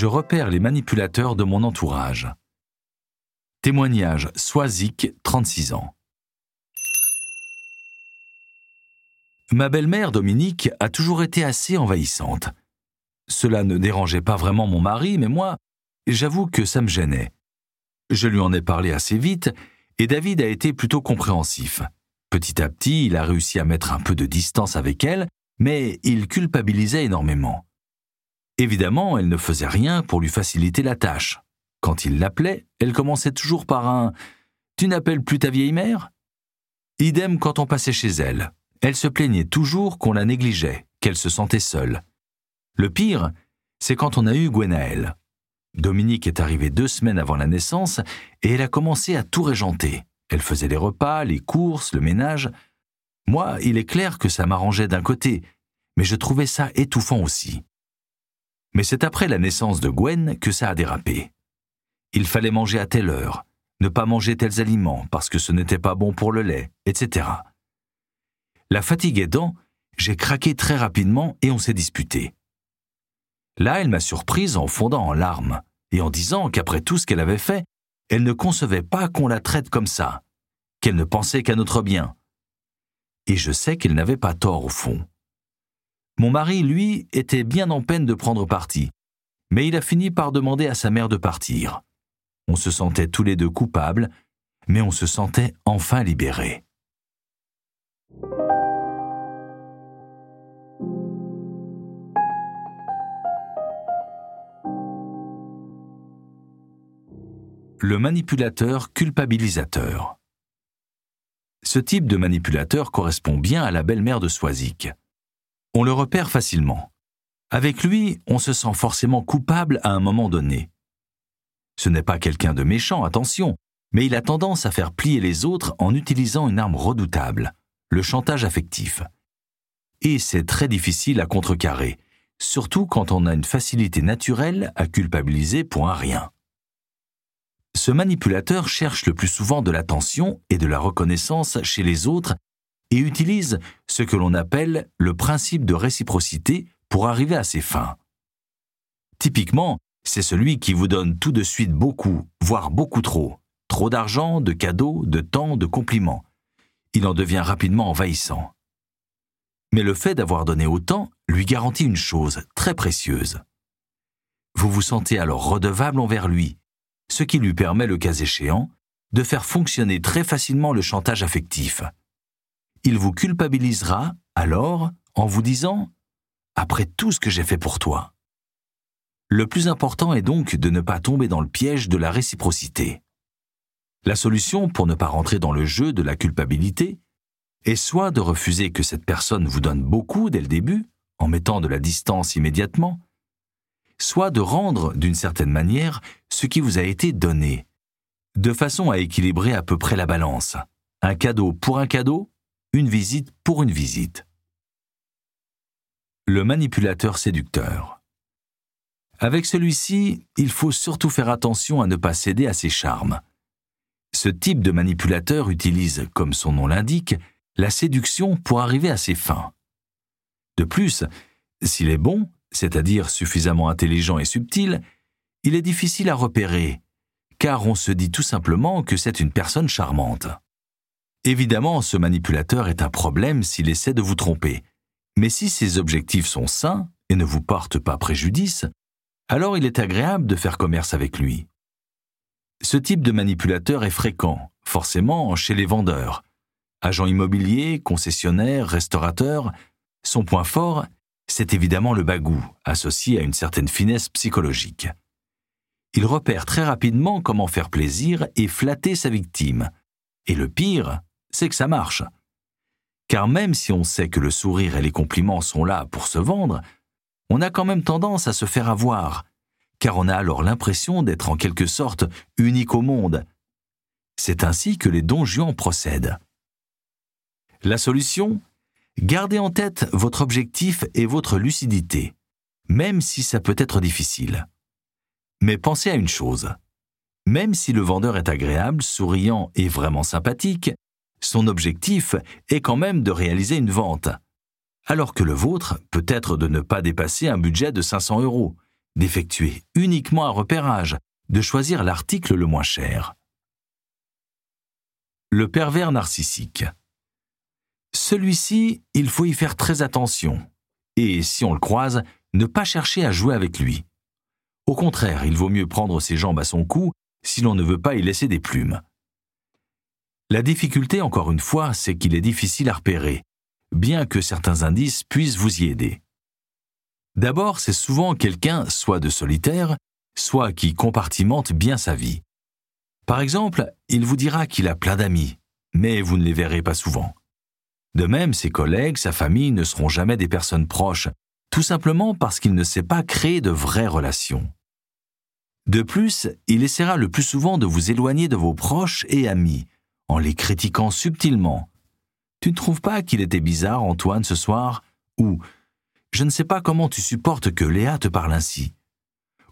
Je repère les manipulateurs de mon entourage. Témoignage Soisic, 36 ans. Ma belle-mère Dominique a toujours été assez envahissante. Cela ne dérangeait pas vraiment mon mari, mais moi, j'avoue que ça me gênait. Je lui en ai parlé assez vite, et David a été plutôt compréhensif. Petit à petit, il a réussi à mettre un peu de distance avec elle, mais il culpabilisait énormément. Évidemment, elle ne faisait rien pour lui faciliter la tâche. Quand il l'appelait, elle commençait toujours par un ⁇ Tu n'appelles plus ta vieille mère ?⁇ Idem quand on passait chez elle. Elle se plaignait toujours qu'on la négligeait, qu'elle se sentait seule. Le pire, c'est quand on a eu Gwenaël. Dominique est arrivée deux semaines avant la naissance et elle a commencé à tout régenter. Elle faisait les repas, les courses, le ménage. Moi, il est clair que ça m'arrangeait d'un côté, mais je trouvais ça étouffant aussi. Mais c'est après la naissance de Gwen que ça a dérapé. Il fallait manger à telle heure, ne pas manger tels aliments parce que ce n'était pas bon pour le lait, etc. La fatigue aidant, j'ai craqué très rapidement et on s'est disputé. Là, elle m'a surprise en fondant en larmes et en disant qu'après tout ce qu'elle avait fait, elle ne concevait pas qu'on la traite comme ça, qu'elle ne pensait qu'à notre bien. Et je sais qu'elle n'avait pas tort au fond. Mon mari, lui, était bien en peine de prendre parti, mais il a fini par demander à sa mère de partir. On se sentait tous les deux coupables, mais on se sentait enfin libérés. Le manipulateur culpabilisateur. Ce type de manipulateur correspond bien à la belle-mère de Soisic. On le repère facilement. Avec lui, on se sent forcément coupable à un moment donné. Ce n'est pas quelqu'un de méchant, attention, mais il a tendance à faire plier les autres en utilisant une arme redoutable, le chantage affectif. Et c'est très difficile à contrecarrer, surtout quand on a une facilité naturelle à culpabiliser pour un rien. Ce manipulateur cherche le plus souvent de l'attention et de la reconnaissance chez les autres et utilise ce que l'on appelle le principe de réciprocité pour arriver à ses fins. Typiquement, c'est celui qui vous donne tout de suite beaucoup, voire beaucoup trop. Trop d'argent, de cadeaux, de temps, de compliments. Il en devient rapidement envahissant. Mais le fait d'avoir donné autant lui garantit une chose très précieuse. Vous vous sentez alors redevable envers lui, ce qui lui permet, le cas échéant, de faire fonctionner très facilement le chantage affectif. Il vous culpabilisera alors en vous disant ⁇ Après tout ce que j'ai fait pour toi ⁇ le plus important est donc de ne pas tomber dans le piège de la réciprocité. La solution pour ne pas rentrer dans le jeu de la culpabilité est soit de refuser que cette personne vous donne beaucoup dès le début, en mettant de la distance immédiatement, soit de rendre d'une certaine manière ce qui vous a été donné, de façon à équilibrer à peu près la balance. Un cadeau pour un cadeau, une visite pour une visite. Le manipulateur séducteur. Avec celui-ci, il faut surtout faire attention à ne pas céder à ses charmes. Ce type de manipulateur utilise, comme son nom l'indique, la séduction pour arriver à ses fins. De plus, s'il est bon, c'est-à-dire suffisamment intelligent et subtil, il est difficile à repérer, car on se dit tout simplement que c'est une personne charmante. Évidemment, ce manipulateur est un problème s'il essaie de vous tromper, mais si ses objectifs sont sains et ne vous portent pas préjudice, alors il est agréable de faire commerce avec lui. Ce type de manipulateur est fréquent, forcément, chez les vendeurs. Agents immobiliers, concessionnaires, restaurateurs, son point fort, c'est évidemment le bagou, associé à une certaine finesse psychologique. Il repère très rapidement comment faire plaisir et flatter sa victime. Et le pire, que ça marche. Car même si on sait que le sourire et les compliments sont là pour se vendre, on a quand même tendance à se faire avoir, car on a alors l'impression d'être en quelque sorte unique au monde. C'est ainsi que les dons Juan procèdent. La solution? Gardez en tête votre objectif et votre lucidité, même si ça peut être difficile. Mais pensez à une chose. Même si le vendeur est agréable, souriant et vraiment sympathique, son objectif est quand même de réaliser une vente, alors que le vôtre peut être de ne pas dépasser un budget de 500 euros, d'effectuer uniquement un repérage, de choisir l'article le moins cher. Le pervers narcissique. Celui-ci, il faut y faire très attention, et si on le croise, ne pas chercher à jouer avec lui. Au contraire, il vaut mieux prendre ses jambes à son cou si l'on ne veut pas y laisser des plumes. La difficulté, encore une fois, c'est qu'il est difficile à repérer, bien que certains indices puissent vous y aider. D'abord, c'est souvent quelqu'un soit de solitaire, soit qui compartimente bien sa vie. Par exemple, il vous dira qu'il a plein d'amis, mais vous ne les verrez pas souvent. De même, ses collègues, sa famille ne seront jamais des personnes proches, tout simplement parce qu'il ne sait pas créer de vraies relations. De plus, il essaiera le plus souvent de vous éloigner de vos proches et amis, en les critiquant subtilement. Tu ne trouves pas qu'il était bizarre, Antoine, ce soir Ou Je ne sais pas comment tu supportes que Léa te parle ainsi.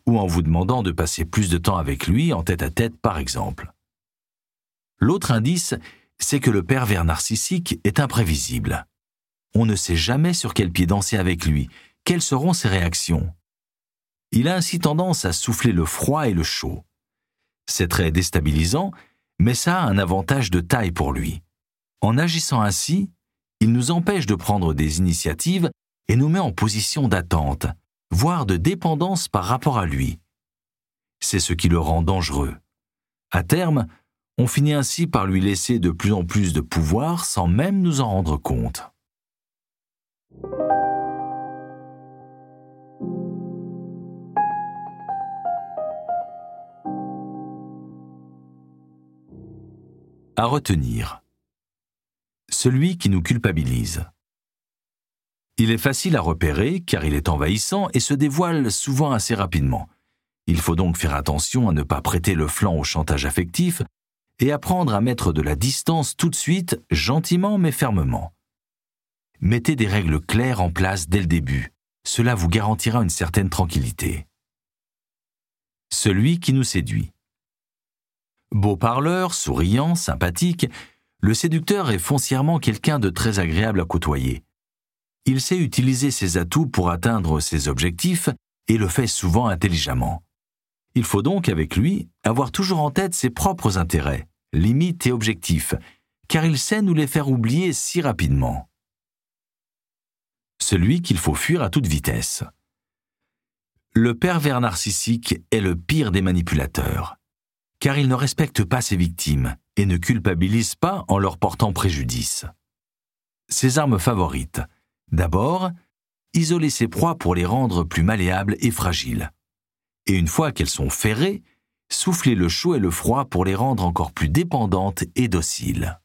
Ou en vous demandant de passer plus de temps avec lui en tête à tête, par exemple. L'autre indice, c'est que le pervers narcissique est imprévisible. On ne sait jamais sur quel pied danser avec lui, quelles seront ses réactions? Il a ainsi tendance à souffler le froid et le chaud. C'est très déstabilisant, mais ça a un avantage de taille pour lui. En agissant ainsi, il nous empêche de prendre des initiatives et nous met en position d'attente, voire de dépendance par rapport à lui. C'est ce qui le rend dangereux. À terme, on finit ainsi par lui laisser de plus en plus de pouvoir sans même nous en rendre compte. À retenir. Celui qui nous culpabilise. Il est facile à repérer car il est envahissant et se dévoile souvent assez rapidement. Il faut donc faire attention à ne pas prêter le flanc au chantage affectif et apprendre à mettre de la distance tout de suite, gentiment mais fermement. Mettez des règles claires en place dès le début. Cela vous garantira une certaine tranquillité. Celui qui nous séduit. Beau parleur, souriant, sympathique, le séducteur est foncièrement quelqu'un de très agréable à côtoyer. Il sait utiliser ses atouts pour atteindre ses objectifs et le fait souvent intelligemment. Il faut donc, avec lui, avoir toujours en tête ses propres intérêts, limites et objectifs, car il sait nous les faire oublier si rapidement. Celui qu'il faut fuir à toute vitesse. Le pervers narcissique est le pire des manipulateurs car il ne respecte pas ses victimes et ne culpabilise pas en leur portant préjudice. Ses armes favorites. D'abord, isoler ses proies pour les rendre plus malléables et fragiles. Et une fois qu'elles sont ferrées, souffler le chaud et le froid pour les rendre encore plus dépendantes et dociles.